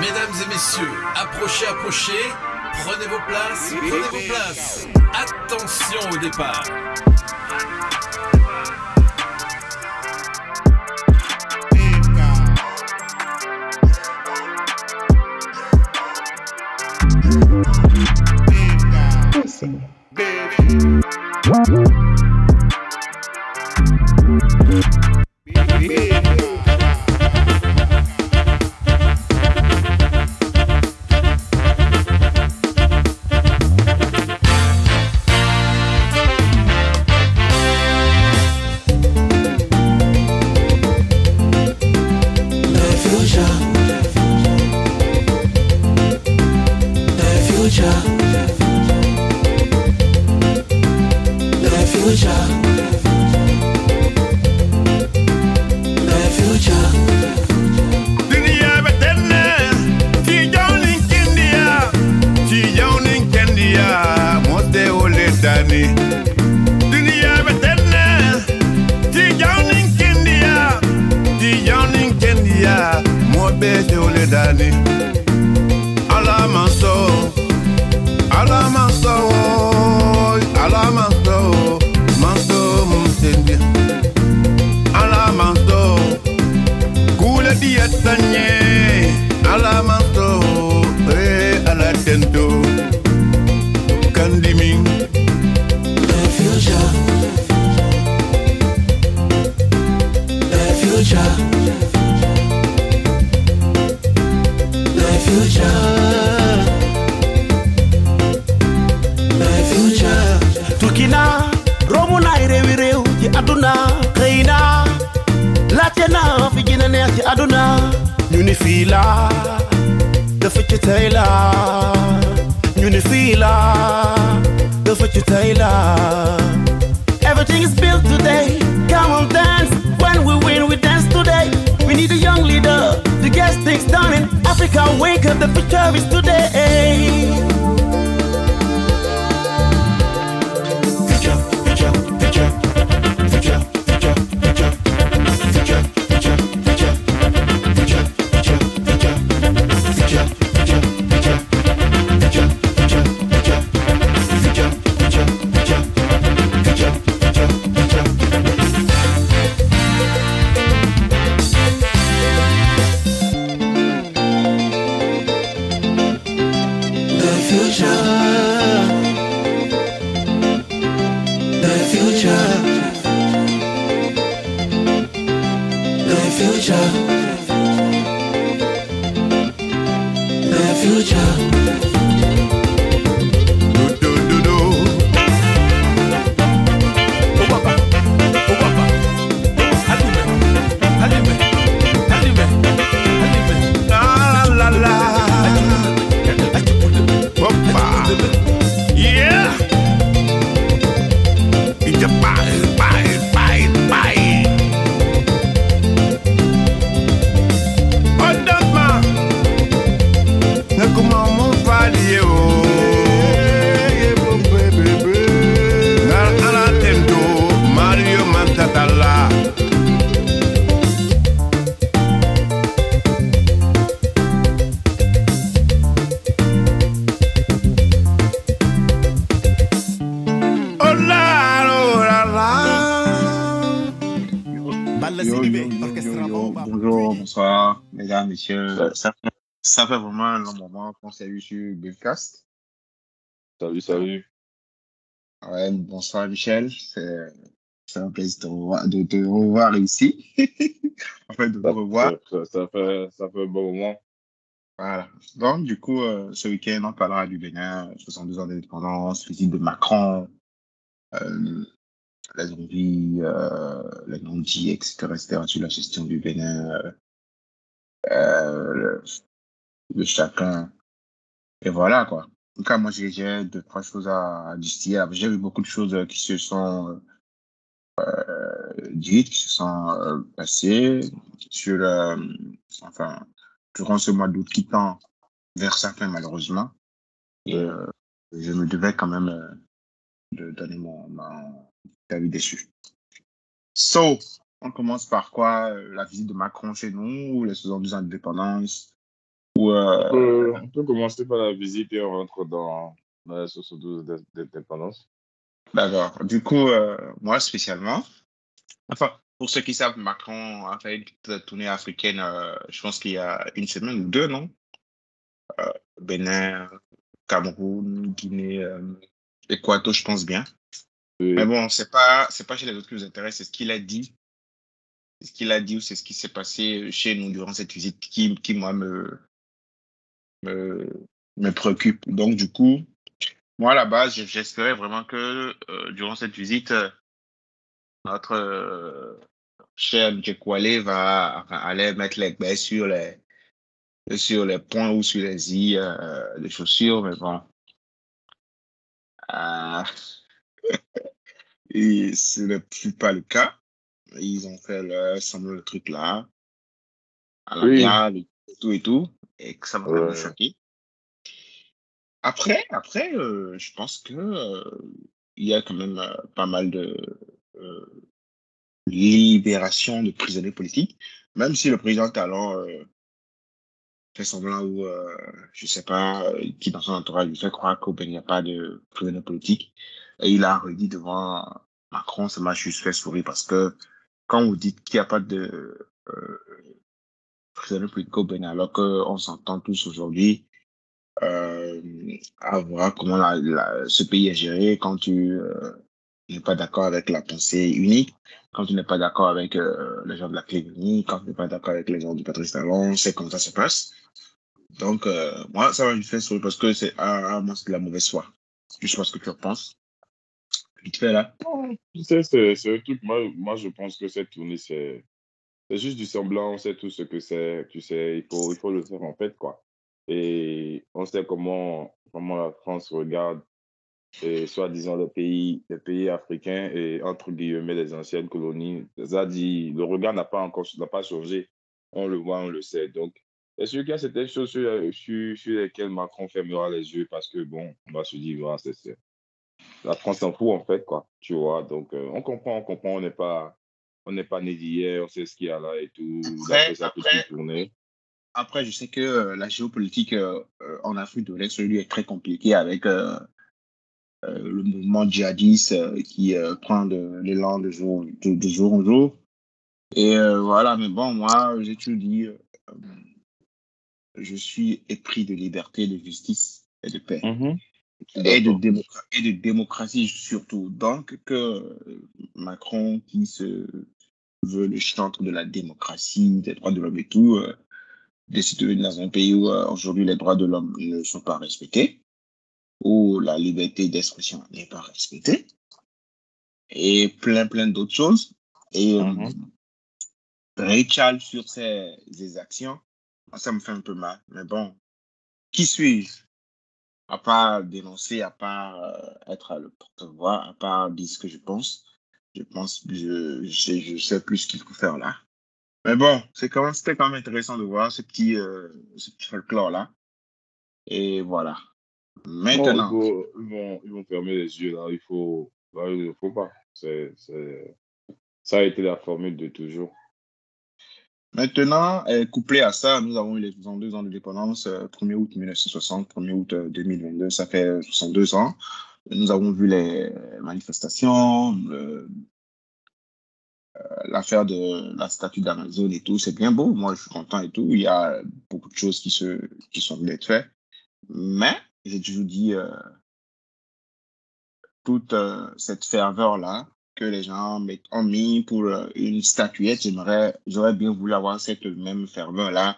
Mesdames et messieurs, approchez, approchez. Prenez vos places, prenez vos places. Attention au départ. biir ci àdduna xëy naa laajte fi gën neex ci àdduna ñu ni fii laa dafa ci tey laa ñu ni fii laa dafa ci tey laa everything is built today. Come on dance. When we win we dance today. We need a young leader to get things done in Africa. Wake up the future is today. Ça, fait vraiment un long moment qu'on s'est vu sur Billcast. Salut, salut. Ouais, bonsoir Michel. C'est un plaisir de, te revoir ici. en fait, de te revoir. Ça, fait, ça fait un bon moment. Voilà. Donc, du coup, euh, ce week-end, on parlera du Bénin, 62 ans d'indépendance, visite de Macron, euh, la vie, euh, la non-dit, etc., etc., sur la gestion du Bénin, euh, euh, de chacun. Et voilà, quoi. En tout cas, moi, j'ai deux, trois choses à, distiller. J'ai vu beaucoup de choses euh, qui se sont euh, dites, qui se sont euh, passées sur, euh, enfin, durant ce mois d'août qui tend vers certains, malheureusement. Et euh, je me devais quand même euh, de donner mon, mon avis dessus. So, on commence par quoi La visite de Macron chez nous, les 62 ans d'indépendance, Ou, On euh, peut, on peut commencer par la visite et on rentre dans, dans la 72 d'in- d'indépendance. D'accord. Du coup, euh, moi spécialement, enfin, pour ceux qui savent, Macron a fait une tournée africaine, euh, je pense qu'il y a une semaine ou deux, non? Euh, Bénin, Cameroun, Guinée, euh, Équateur, je pense bien. Oui. Mais bon, c'est pas, c'est pas chez les autres qui nous intéresse, c'est ce qu'il a dit. Ce qu'il a dit ou c'est ce qui s'est passé chez nous durant cette visite qui, qui moi, me, me, me préoccupe. Donc, du coup, moi, à la base, j'espérais vraiment que euh, durant cette visite, euh, notre euh, cher M. Kwale va aller mettre les baies sur les, sur les points ou sur les i euh, chaussures, mais bon. Et ce n'est plus pas le cas. Ils ont fait le, truc là, à la Oui. gare, et tout et tout, et que ça m'a vraiment Ouais. choqué. Après, après euh, je pense que euh, il y a quand même euh, pas mal de libération de prisonniers politiques, même si le président Talon fait semblant ou je sais pas qui dans son entourage lui fait croire qu'il n'y a pas de prisonniers politiques. Et il a redit devant Macron, ça m'a juste fait sourire parce que quand vous dites qu'il n'y a pas de euh, prisonniers politiques au Bénin, alors qu'on s'entend tous aujourd'hui euh, à voir comment ce pays est géré quand tu euh, n'es pas d'accord avec la pensée unique, quand tu n'es pas d'accord avec euh, les gens de la clé unique, quand tu n'es pas d'accord avec les gens du Patrice Talon, c'est comme ça se passe. Donc, moi, ça va me faire sourire parce que c'est ah, moi, c'est de la mauvaise foi. Je sais pas ce que tu en penses. Vite fait là. Tu sais, c'est un truc, moi, moi, je pense que cette tournée, c'est c'est juste du semblant, on sait tout ce que c'est, tu sais, il faut, il faut le faire en fait, quoi. Et on sait comment, comment la France regarde, et soi-disant, les pays, les pays africains et entre guillemets les anciennes colonies. Ça dit, le regard n'a pas encore n'a pas changé. On le voit, on le sait. Donc, sûr qu'il y a certaines choses sur, sur, sur lesquelles Macron fermera les yeux parce que, bon, on va se dire, voilà, c'est c'est- la France s'en fout en fait, quoi. Tu vois, donc euh, on comprend, on comprend, on n'est pas, on n'est pas né d'hier, on sait ce qu'il y a là et tout. Après, après- tourner. Après, je sais que euh, la géopolitique euh, en Afrique de l'Est, lui, est très compliquée avec le mouvement djihadiste qui prend de l'élan de jour, de, de jour en jour. Et voilà, mais bon, moi, j'ai toujours dit, je suis épris de liberté, de justice et de paix. Et de, démocra- et de démocratie surtout. Donc, que euh, Macron, qui se veut le chantre de la démocratie, des droits de l'homme et tout, euh, décide de venir dans un pays où euh, aujourd'hui les droits de l'homme ne sont pas respectés, où la liberté d'expression n'est pas respectée, et plein, plein d'autres choses. Et euh, Mhm. Rachel sur ses, ses actions, ça me fait un peu mal. Mais bon, qui suis-je? À part dénoncer, à part euh, être le porte-voix, à part dire ce que je pense. Je pense je, je, je sais plus ce qu'il faut faire là. Mais bon, c'est quand c'était quand même intéressant de voir ce petit, euh, ce petit folklore-là. Et voilà. Maintenant, il ils, vont, ils vont fermer les yeux là, il faut, là, il ne faut pas. C'est, ça a été la formule de toujours. Maintenant euh, couplé à ça, nous avons eu les 62 ans de dépendance, euh, 1er août 1960, 1er août euh, 2022, ça fait 62 ans. Nous avons vu les manifestations, l'affaire de la statue d'Amazon et tout, c'est bien beau. Moi, je suis content et tout. Il y a beaucoup de choses qui, se, qui sont d'être faites. Mais, j'ai toujours dit, euh, toute euh, cette ferveur-là que les gens ont mis pour euh, une statuette, j'aimerais, j'aurais bien voulu avoir cette même ferveur-là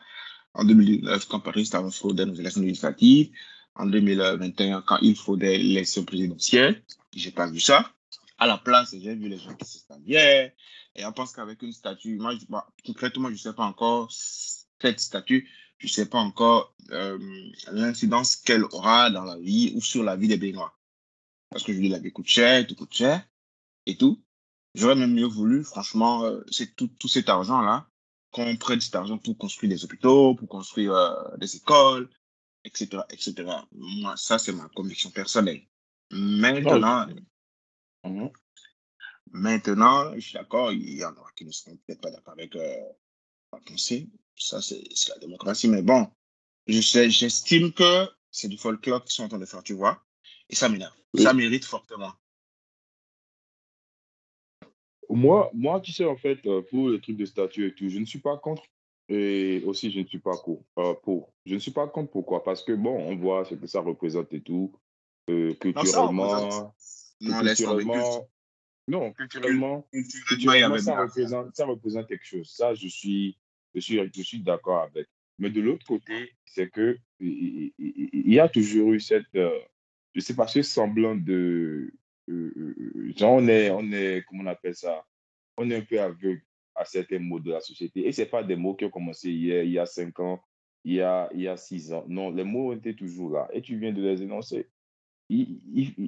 en 2019 quand Paris avait fraudé nos élections législatives, en 2021 quand il fraudait l'élection présidentielle. J'ai pas vu ça. À la place, j'ai vu les gens qui s'establiaient. Et on pense qu'avec une statue, moi, je, bah, concrètement, je sais pas encore cette statue, je ne sais pas encore euh, l'incidence qu'elle aura dans la vie ou sur la vie des Béninois. Parce que je dis, la vie coûte cher, tout coûte cher et tout. J'aurais même mieux voulu, franchement, euh, c'est tout, tout cet argent-là, qu'on prenne cet argent pour construire des hôpitaux, pour construire euh, des écoles, etc., etc. Moi, ça, c'est ma conviction personnelle. Maintenant, Mhm. Maintenant, je suis d'accord, il y en aura qui ne seront peut-être pas d'accord avec euh, ma pensée. Ça, c'est la démocratie. Mais bon, je j'estime que c'est du folklore qu'ils sont en train de faire, tu vois. Et ça m'énerve. Ça mérite fortement. Moi, moi, tu sais, en fait, euh, pour le truc de statut et tout, je ne suis pas contre. Et aussi, je ne suis pas euh, pour. Je ne suis pas contre. Pourquoi? Parce que, bon, on voit ce que ça représente et tout. Euh, culturellement. Non, culturellement, non, culturellement, culturellement ça, représente, ça représente quelque chose. Ça, je suis, je suis, je suis d'accord avec. Mais de l'autre côté, c'est que il y a toujours eu cette, je ne sais pas, ce semblant de, genre on est, on est, comment on appelle ça? On est un peu aveugle à certains mots de la société. Et ce pas des mots qui ont commencé hier, il y a cinq ans, il y a, il y a six ans. Non, les mots étaient toujours là. Et tu viens de les énoncer. S'il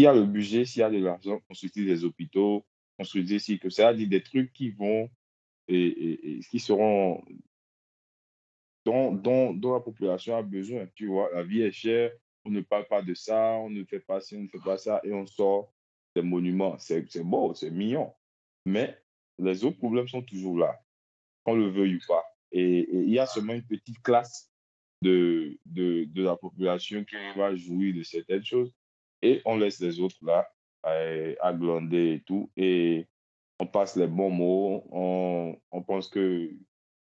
y a le budget, s'il y a de l'argent, construire des hôpitaux, construire des que ça, dit des trucs qui vont et, et, qui seront dont, dont, dont, la population a besoin. Tu vois, la vie est chère, on ne parle pas de ça, on ne fait pas ci, on ne fait pas ça, et on sort des monuments. C'est beau, c'est mignon. Mais les autres problèmes sont toujours là, qu'on le veuille ou pas. Et il y a seulement une petite classe de, de, de, la population qui va jouir de certaines choses. Et on laisse les autres là, à, glander et tout. Et on passe les bons mots. On, on pense que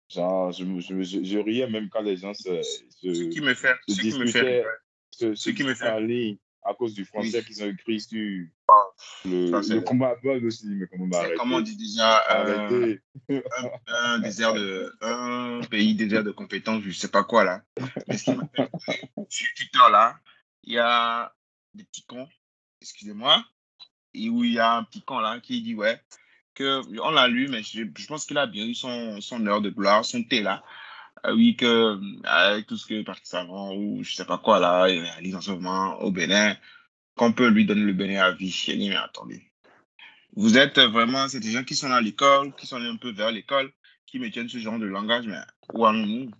Genre, je, je, je, riais même quand les gens se, se, ce qui me fait, ce qui me fait, ce, qui me fait aller à cause du français qu'ils ont écrit sur le, le combat aussi, mais comment on Comment on dit déjà euh, un, un, désert de, un pays désert de compétences, je sais pas quoi là. Sur Twitter là, il y a des petits cons, excusez-moi, et où il y a un petit con là qui dit ouais, que on l'a lu, mais je, je pense qu'il a bien eu son, son heure de gloire, son thé là. Euh, oui, que avec tout ce que Parti Savant ou je sais pas quoi là, il réalise en ce moment au Bénin, qu'on peut lui donner le Bénin à vie. J'ai dit, mais attendez. Vous êtes vraiment, c'est des gens qui sont à l'école, qui sont un peu vers l'école, qui me tiennent ce genre de langage, mais où allons-nous?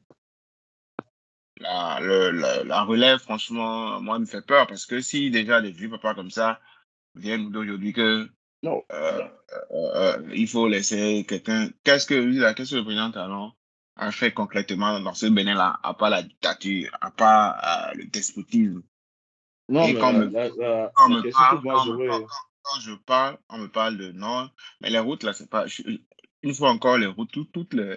La, la, la, relève, franchement, moi, me fait peur parce que si déjà des vieux papas comme ça viennent d'aujourd'hui que non. Euh, euh, euh, il faut laisser quelqu'un. Qu'est-ce que, qu'est-ce que le président Talon a fait concrètement dans ce Bénin-là, à part la dictature, à part euh, le despotisme. Non, mais quand, me, quand, me parle, quand, je parle, on me parle de non, mais les routes, là, c'est pas. une fois encore, les routes, toutes les,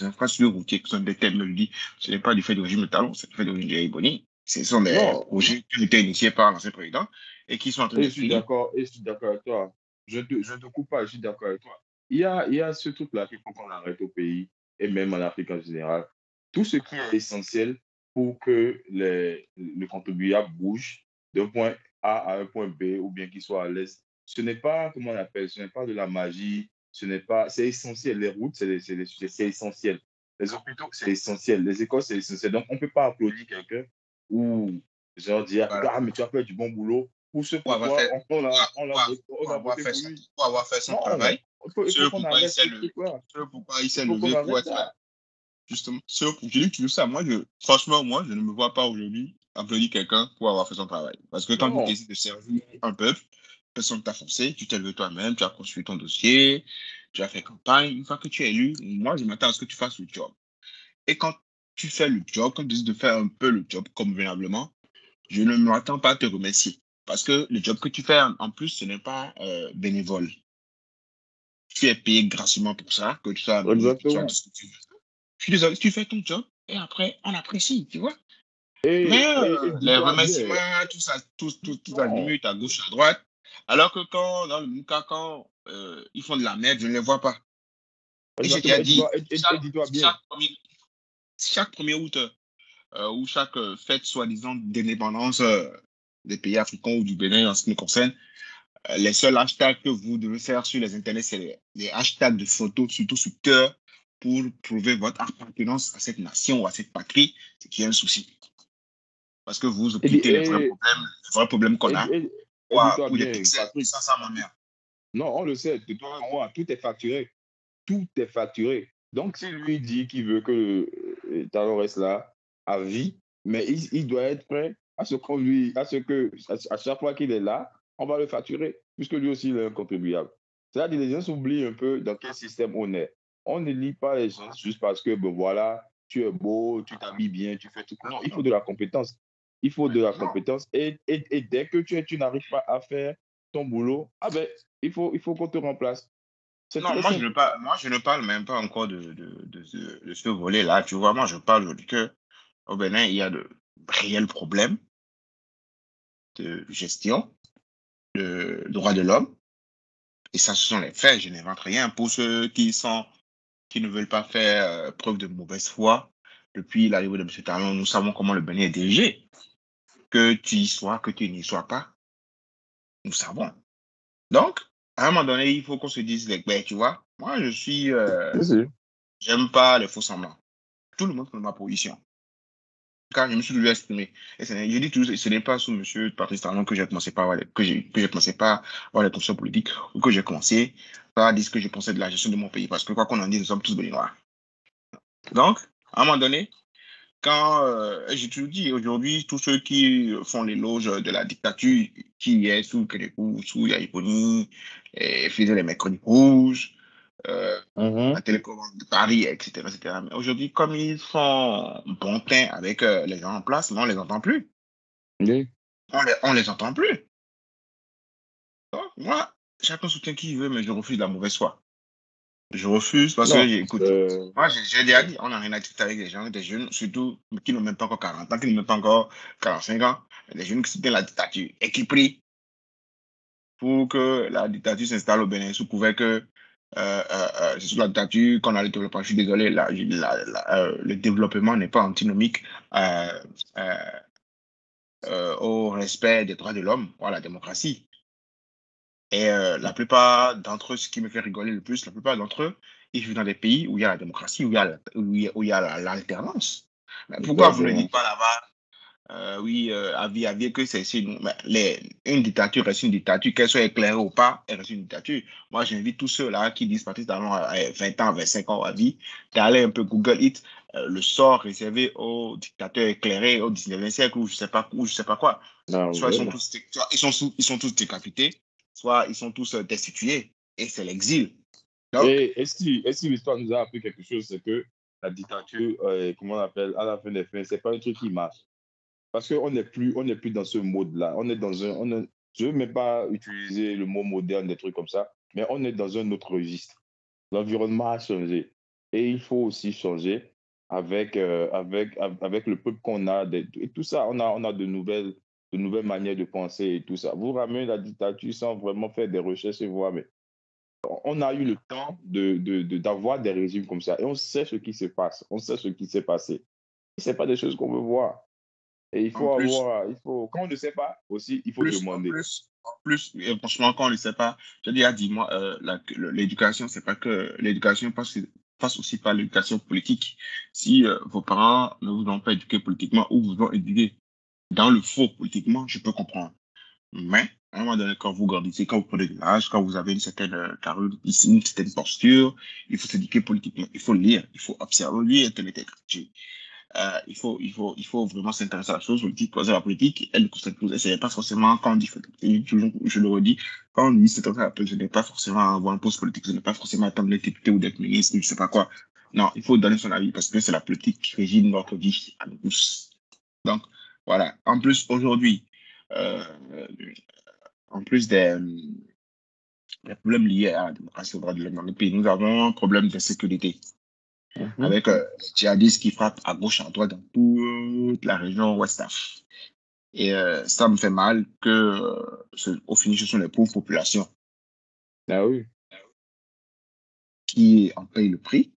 infrastructures routières qui sont des technologies, ce n'est pas du fait du régime de Talon, c'est du fait du régime de Riboni. Ce sont des projets qui ont été initiés par l'ancien président et qui sont en train de. Je suis d'accord, je suis d'accord avec toi. Je ne te, je te coupe pas, je suis d'accord avec toi. Il y a, il y a ce truc-là qu'il faut qu'on arrête au pays et même en Afrique en général, tout ce qui est essentiel pour que les, le contribuable bouge d'un point A à un point B ou bien qu'il soit à l'aise. Ce n'est pas, comment on appelle, ce n'est pas de la magie, ce n'est pas, c'est essentiel. Les routes, c'est essentiel. Les hôpitaux, c'est essentiel. Les écoles, c'est essentiel. Donc, on ne peut pas applaudir quelqu'un ou genre dire, ah, mais tu as fait du bon boulot. Pour ce on, on, on, on, avoir fait pour avoir fait son travail. Ce pourquoi il s'est levé, pourquoi il s'est levé pour être Justement, je dis que tu veux ça. Moi, je, franchement, moi, je ne me vois pas aujourd'hui applaudir quelqu'un pour avoir fait son travail. Parce que quand tu décides de servir un peuple, personne t'a forcé, tu t'es levé toi-même, tu as construit ton dossier, tu as fait campagne. Une fois que tu es élu, moi, je m'attends à ce que tu fasses le job. Et quand tu fais le job, quand tu décides de faire un peu le job convenablement, je ne m'attends pas à te remercier. Parce que le job que tu fais, en plus, ce n'est pas euh, bénévole tu es payé gracieusement pour ça, que tu sois Exactement. Tu, tu, je suis désolé, tu fais ton job et après, on apprécie, tu vois. Et, Mais euh, les remerciements, tout ça, tout, tout, tout à limite, à gauche, à droite. Alors que quand, dans le cas, quand euh, ils font de la merde, je ne les vois pas. Et j'ai déjà dit, chaque, premier, chaque 1er août euh, ou chaque fête soi-disant d'indépendance des pays africains ou du Bénin en ce qui me concerne, les seuls hashtags que vous devez faire sur les internets, c'est les, hashtags de photos, surtout sur cœur, pour prouver votre appartenance à cette nation ou à cette patrie, ce qui est un souci. Parce que vous occupez les vrais problèmes, les vrais problèmes qu'on a. Ou, des pixels, ça, ça m'emmerde. Non, on le sait, de toi moi, tout est facturé. Tout est facturé. Donc, si lui dit qu'il veut que euh, Talon reste là à vie, mais il, il doit être prêt à ce qu'on lui, à ce que, à chaque fois qu'il est là, on va le facturer, puisque lui aussi, il est un contribuable. C'est-à-dire les gens s'oublient un peu dans quel système on est. On ne lit pas les gens juste parce que, ben voilà, tu es beau, tu t'habilles bien, tu fais tout. Non, il faut de la compétence. Il faut de la compétence. Et, et, et dès que tu, tu n'arrives pas à faire ton boulot, ah ben, il faut, il faut qu'on te remplace. Non, moi je, ne parle, moi je ne parle même pas encore de, de, de, de ce volet-là. Tu vois, moi je parle que au Bénin, il y a de réels problèmes de gestion, de droits de l'homme. Et ça, ce sont les faits. Je n'invente rien. Pour ceux qui sont qui ne veulent pas faire euh, preuve de mauvaise foi, depuis l'arrivée de M. Talon, nous savons comment le Bénin est dirigé. Que tu y sois, que tu n'y sois pas, nous savons. Donc, à un moment donné, il faut qu'on se dise, ben, tu vois, moi, je suis. Euh, J'aime pas les faux semblants. Tout le monde connaît ma position. Car je me suis lui exprimé. Et je dis toujours, ce n'est pas sous M. Patrice Talon que j'ai commencé par que j'ai, que j'ai commencé par avoir les consciences politiques ou que j'ai commencé par dire ce que je pensais de la gestion de mon pays. Parce que quoi qu'on en dise, nous sommes tous béninois. Donc, à un moment donné, quand euh, j'ai toujours dit aujourd'hui, tous ceux qui font l'éloge de la dictature qui est sous Kénékou, sous Yaïponi, et faisaient les mercredis rouges, euh, mm-hmm. la télécommande de Paris, etc. etc. Mais aujourd'hui, comme ils font bon teint avec euh, les gens en place, on ne les entend plus. On, les, on les entend plus. Donc, moi, chacun soutient qui veut, mais je refuse la mauvaise foi. Je refuse parce que, écoute, euh, moi, j'ai déjà dit, on n'a rien à discuter avec des gens, des jeunes, surtout qui n'ont même pas encore 40 ans, qui n'ont même pas encore 45 ans, des jeunes qui soutiennent la dictature et qui prient pour que la dictature s'installe au Bénin sous couvert que euh, euh, euh, c'est sous la dictature qu'on a le développement. Je suis désolé, la, le développement n'est pas antinomique au respect des droits de l'homme ou à la démocratie. Et euh, la plupart d'entre eux, ce qui me fait rigoler le plus, la plupart d'entre eux, ils vivent dans des pays où il y a la démocratie, où il y a, où il y a l'alternance. pourquoi vous ne dites pas là-bas euh, oui, euh, avis, avis que c'est une, une dictature reste une dictature, qu'elle soit éclairée ou pas, elle reste une dictature. Moi, j'invite tous ceux-là qui disent, Patrice Talon, 20 ans, 25 ans à vie, d'aller un peu Google It, euh, le sort réservé aux dictateurs éclairés au 19e siècle ou je sais pas, ou je sais pas quoi. soit ils sont, tous, ils, sont, ils sont tous décapités, soit ils sont tous euh, destitués et c'est l'exil. Et, et, si, si l'histoire nous a appris quelque chose, c'est que la dictature, euh, comment on appelle, à la fin des fins, c'est pas un truc qui marche. Parce qu'on n'est plus, plus dans ce mode-là. On est dans un, je ne veux même pas utiliser le mot moderne, des trucs comme ça, mais on est dans un autre registre. L'environnement a changé. Et il faut aussi changer avec, euh, avec, avec le peuple qu'on a. Et tout ça, on a, on a de nouvelles de nouvelles manières de penser et tout ça. Vous ramenez la dictature sans vraiment faire des recherches et voir, mais on a eu le temps de, d'avoir des régimes comme ça et on sait ce qui se passe, on sait ce qui s'est passé. Ce n'est pas des choses qu'on veut voir. Et il faut avoir, il faut, quand on ne sait pas aussi, il faut demander. En plus, franchement, quand on ne sait pas, je dis, ah, dis-moi, euh, l'éducation, c'est pas que l'éducation passe, passe aussi par l'éducation politique. Si euh, vos parents ne vous ont pas éduqué politiquement ou vous ont éduqué dans le faux, politiquement, je peux comprendre. Mais, à un moment donné, quand vous grandissez, quand vous prenez de l'âge, quand vous avez une certaine euh, carrure, une certaine posture, il faut s'éduquer politiquement, il faut lire, il faut observer, lui, Internet euh, il faut, il faut, il faut vraiment s'intéresser à la chose politique, poser la politique, elle ne c'est pas forcément quand on dit, je le redis, quand on dit c'est ce n'est pas forcément avoir un poste politique, ce n'est pas forcément attendre d'être député ou d'être ministre, je sais pas quoi. Non, il faut donner son avis parce que c'est la politique qui régit notre vie à nous tous. Donc, voilà. En plus, aujourd'hui, euh, en plus des, problèmes liés à la démocratie au droit de l'homme dans le pays, nous avons un problème de sécurité. Mhm. Avec euh, les djihadistes qui frappent à gauche, à droite dans toute la région Ouest. Et euh, ça me fait mal que, euh, au finish, ce sont les pauvres populations. Ah oui. Qui en payent le prix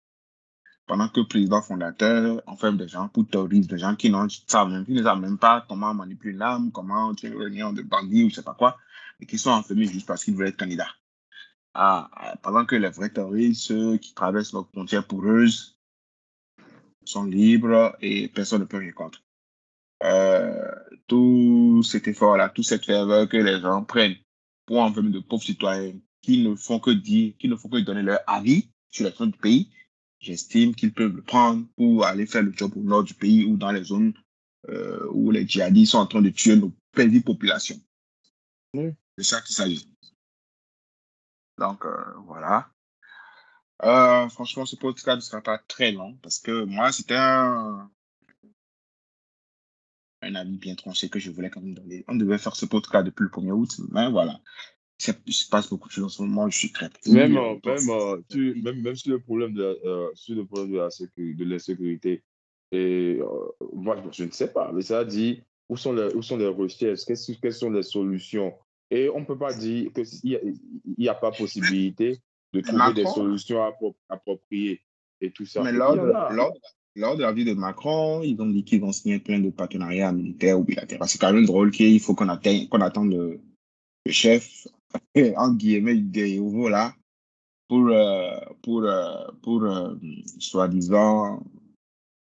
pendant que le président fondateur enferme des gens pour des gens qui, ne savent même pas comment manipuler une arme, comment tuer une réunion de bandits ou je sais pas quoi, et qui sont enfermés juste parce qu'ils veulent être candidats. Ah, pendant que les vrais terroristes, ceux qui traversent nos frontières poureuses, sont libres et personne ne peut rien contre. Euh, tout cet effort-là, toute cette ferveur que les gens prennent pour enfermer de pauvres citoyens qui ne font que dire, qui ne font que donner leur avis sur la zone du pays, j'estime qu'ils peuvent le prendre pour aller faire le job au nord du pays ou dans les zones euh, où les djihadistes sont en train de tuer nos petites populations. C'est ça qu'il s'agit. Donc, euh, voilà. Euh, franchement, ce podcast ne sera pas très long parce que moi, c'était un, un avis bien tranché que je voulais quand même donner. On devait faire ce podcast depuis le 1er août, mais voilà. Il se passe beaucoup de choses en ce moment, je suis très même, même, tu, même, même sur le problème de, euh, sur le problème de la sécurité, de l'insécurité, et euh, moi, je ne sais pas, mais ça dit où sont les, où sont les recherches, quelles, quelles sont les solutions. Et on ne peut pas dire qu'il n'y a, a, pas possibilité de trouver Macron, des solutions appropriées et tout ça. Mais lors de, lors, lors de la vie de Macron, ils ont dit qu'ils vont signer plein de partenariats militaires ou bilatéraux. C'est quand même drôle qu'il faut qu'on qu'on attende le, le chef, en guillemets, des nouveaux là, pour, euh, pour, euh, pour euh, soi-disant,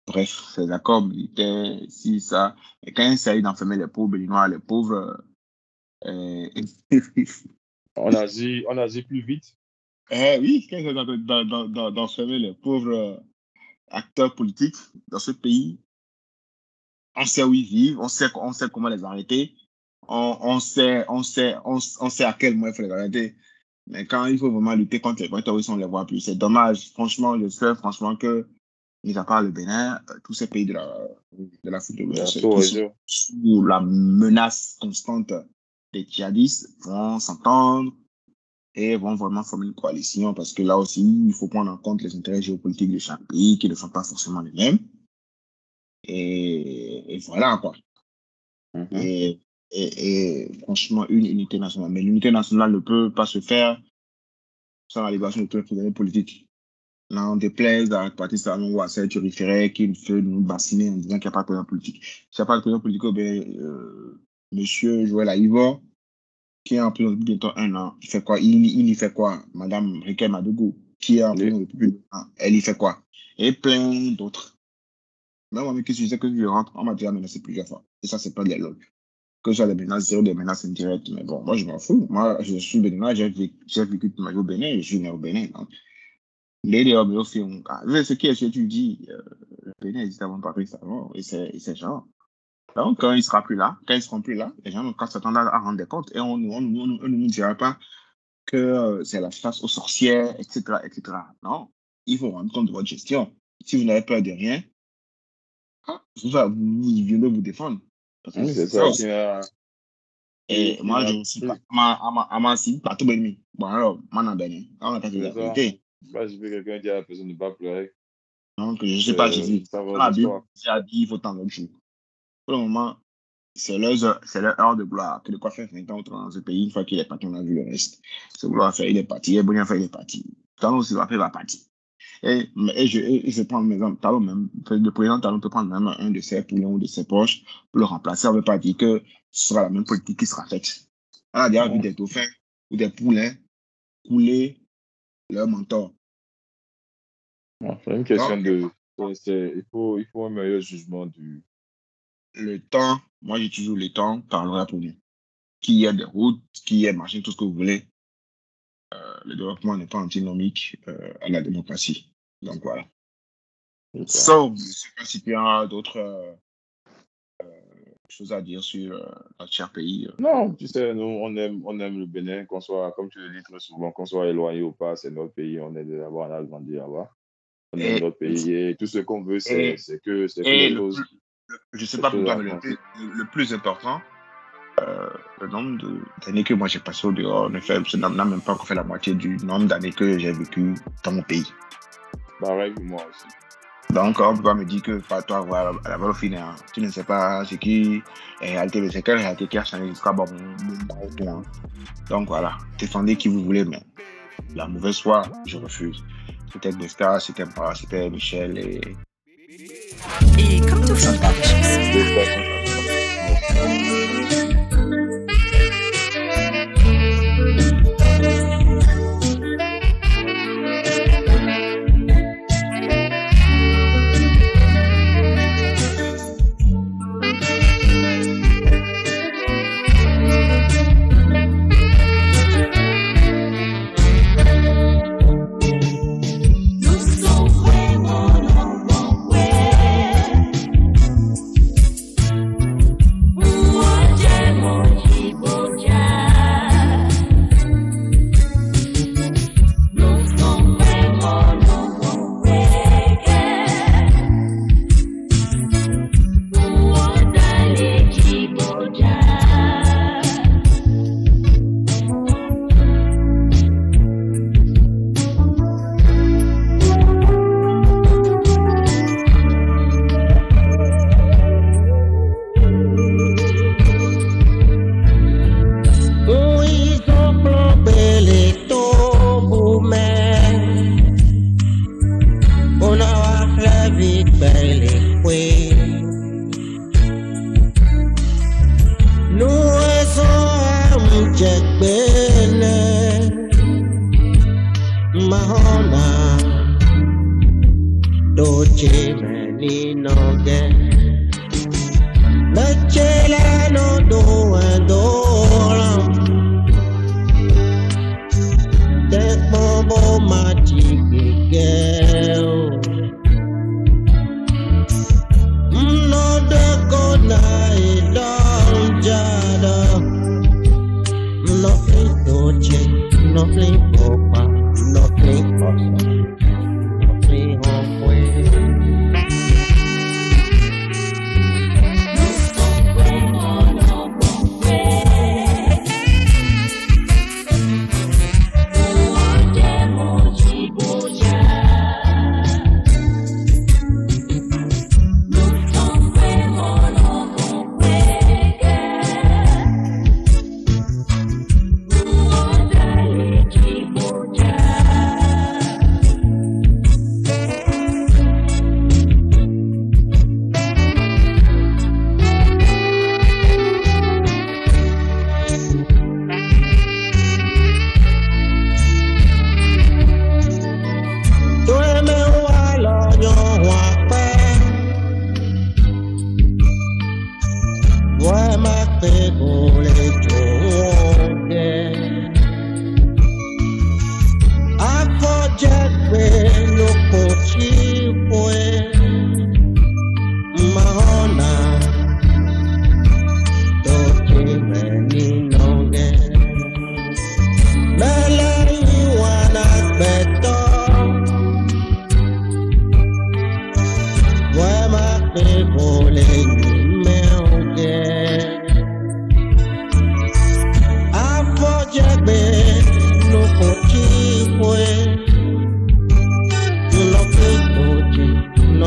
bref, ces accords militaires, si, ça. Et quand il s'agit d'enfermer les pauvres béninois, les pauvres. Euh, on, agit, on plus vite. Eh oui, quand il s'agit d'enfermer les pauvres acteurs politiques dans ce pays, on sait où ils vivent, on sait, on sait comment les arrêter, on, on, sait, on, sait, on, on, sait à quel moment il faut les arrêter. Mais quand il faut vraiment lutter contre les terroristes, on ne les voit plus. C'est dommage. Franchement, je sais franchement que, mis à part le Bénin, euh, tous ces pays de la, de l'Afrique de l'Ouest sont sous la menace constante des djihadistes vont s'entendre et vont vraiment former une coalition parce que là aussi, il faut prendre en compte les intérêts géopolitiques de chaque pays qui ne sont pas forcément les mêmes. Et, et voilà quoi. Mm -hmm. et, et, et, franchement, une unité nationale. Mais l'unité nationale ne peut pas se faire sans la libération de tous les prisonniers politiques. Là, on déplaise à partir Salon ou à cette turiféraire qui veut nous bassiner en disant qu'il n'y a pas de président politique. S'il n'y a pas de président politique, ben, euh, monsieur Joël Aïvor, qui est en prison depuis bientôt un an, il fait quoi? Il, il y fait quoi? Madame Riquet Madougou, qui est en prison depuis un an, elle y fait quoi? Et plein d'autres. Même moi, qui se disait que je rentre, on m'a déjà menacé plusieurs fois? Et ça, c'est pas des logs. Que ce soit des menaces zéro, des menaces indirectes. Mais bon, moi, je m'en fous. Moi, je suis béninois, j'ai vécu, toute ma vie au Bénin, je suis né au Bénin. Donc. Les hommes au film. Ce qui est ce que tu dis, euh, le Bénin existe avant Patrice avant, et c'est genre. Donc, quand il sera plus là, quand ils seront plus là, les gens vont s'attendre à rendre des comptes et on ne on, on, on, nous dira pas que euh, c'est la chasse aux sorcières, etc., etc. Non, il faut rendre compte de votre gestion. Si vous n'avez peur de rien, vous, vous viendrez vous défendre. Oui, c'est ça. ça et, moi, je suis pas, à ma si, pas tout béni. Bon, alors, moi, non, béni. On a pas de vérité. Moi, je veux quelqu'un qui a la personne de ne pas pleurer. Donc, je ne sais pas Jésus. Dans la Bible, j'ai dit, il faut tant de jours pour le moment, c'est leur, c'est leur heure de gloire. Que de quoi faire 20 ans dans ce pays, une fois qu'il est parti, on a vu le reste. Ce vouloir faire, il est parti. Il est bien fait, il est parti. Talon aussi va faire, va partir. Et, et, je, et je prends mes Talon même, le président Talon peut prendre même un de ses poulains ou de ses poches pour le remplacer. Ça ne veut pas dire que ce sera la même politique qui sera faite. On a déjà vu des dauphins ou des poulains couler leur mentor. c'est une question Donc, de. il, faut, il faut un meilleur jugement du, le temps, moi j'ai toujours le temps, parlera pour nous. Qu'il y ait des routes, qu'il y ait machin, tout ce que vous voulez. Euh, le développement n'est pas antinomique euh, à la démocratie. Donc voilà. Sauf, je ne sais pas si tu as d'autres euh, choses à dire sur notre cher pays. Non, tu sais, nous, on aime, on aime le Bénin, qu'on soit, comme tu le dis très souvent, qu'on soit éloigné ou pas, c'est notre pays, on est on a grandi là-bas. On aime notre pays et tout ce qu'on veut, c'est que, que les choses je sais pas pour toi, mais le, le, plus important, euh, le nombre d'années que moi j'ai passé au dehors, en effet, n'a même pas encore fait la moitié du nombre d'années que j'ai vécu dans mon pays. Pareil pour moi aussi. Donc, on ne peut pas me dire que pas toi, voilà, la valeur finale, hein. tu ne sais pas ce qui est réalité, c'est quelle réalité qui a changé jusqu'à bon, bon, hein. Donc voilà, défendez qui vous voulez, mais la mauvaise foi, je refuse. C'était Besta, c'était c'était Michel et Et come to again.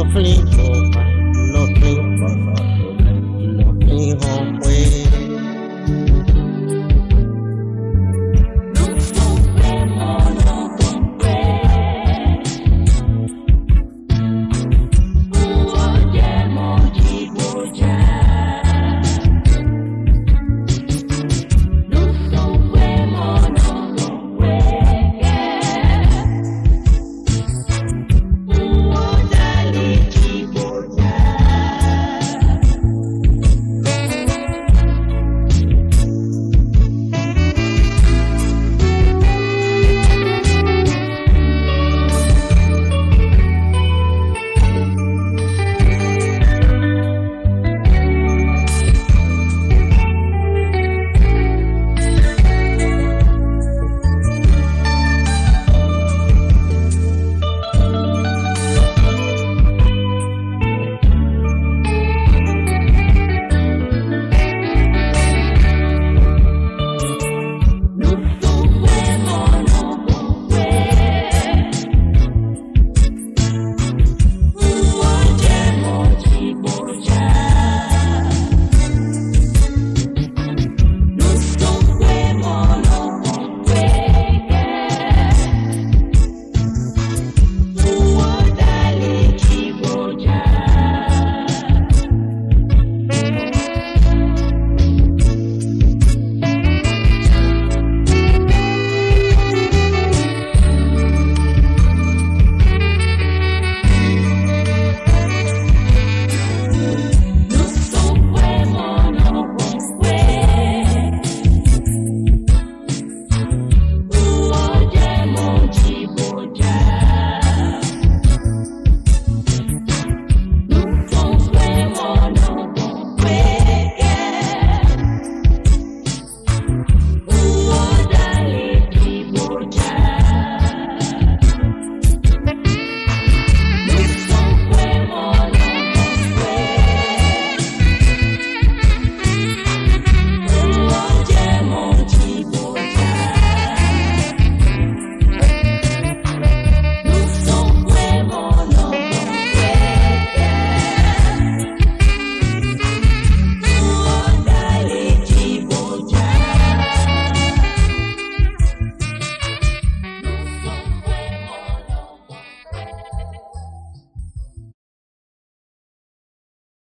飞。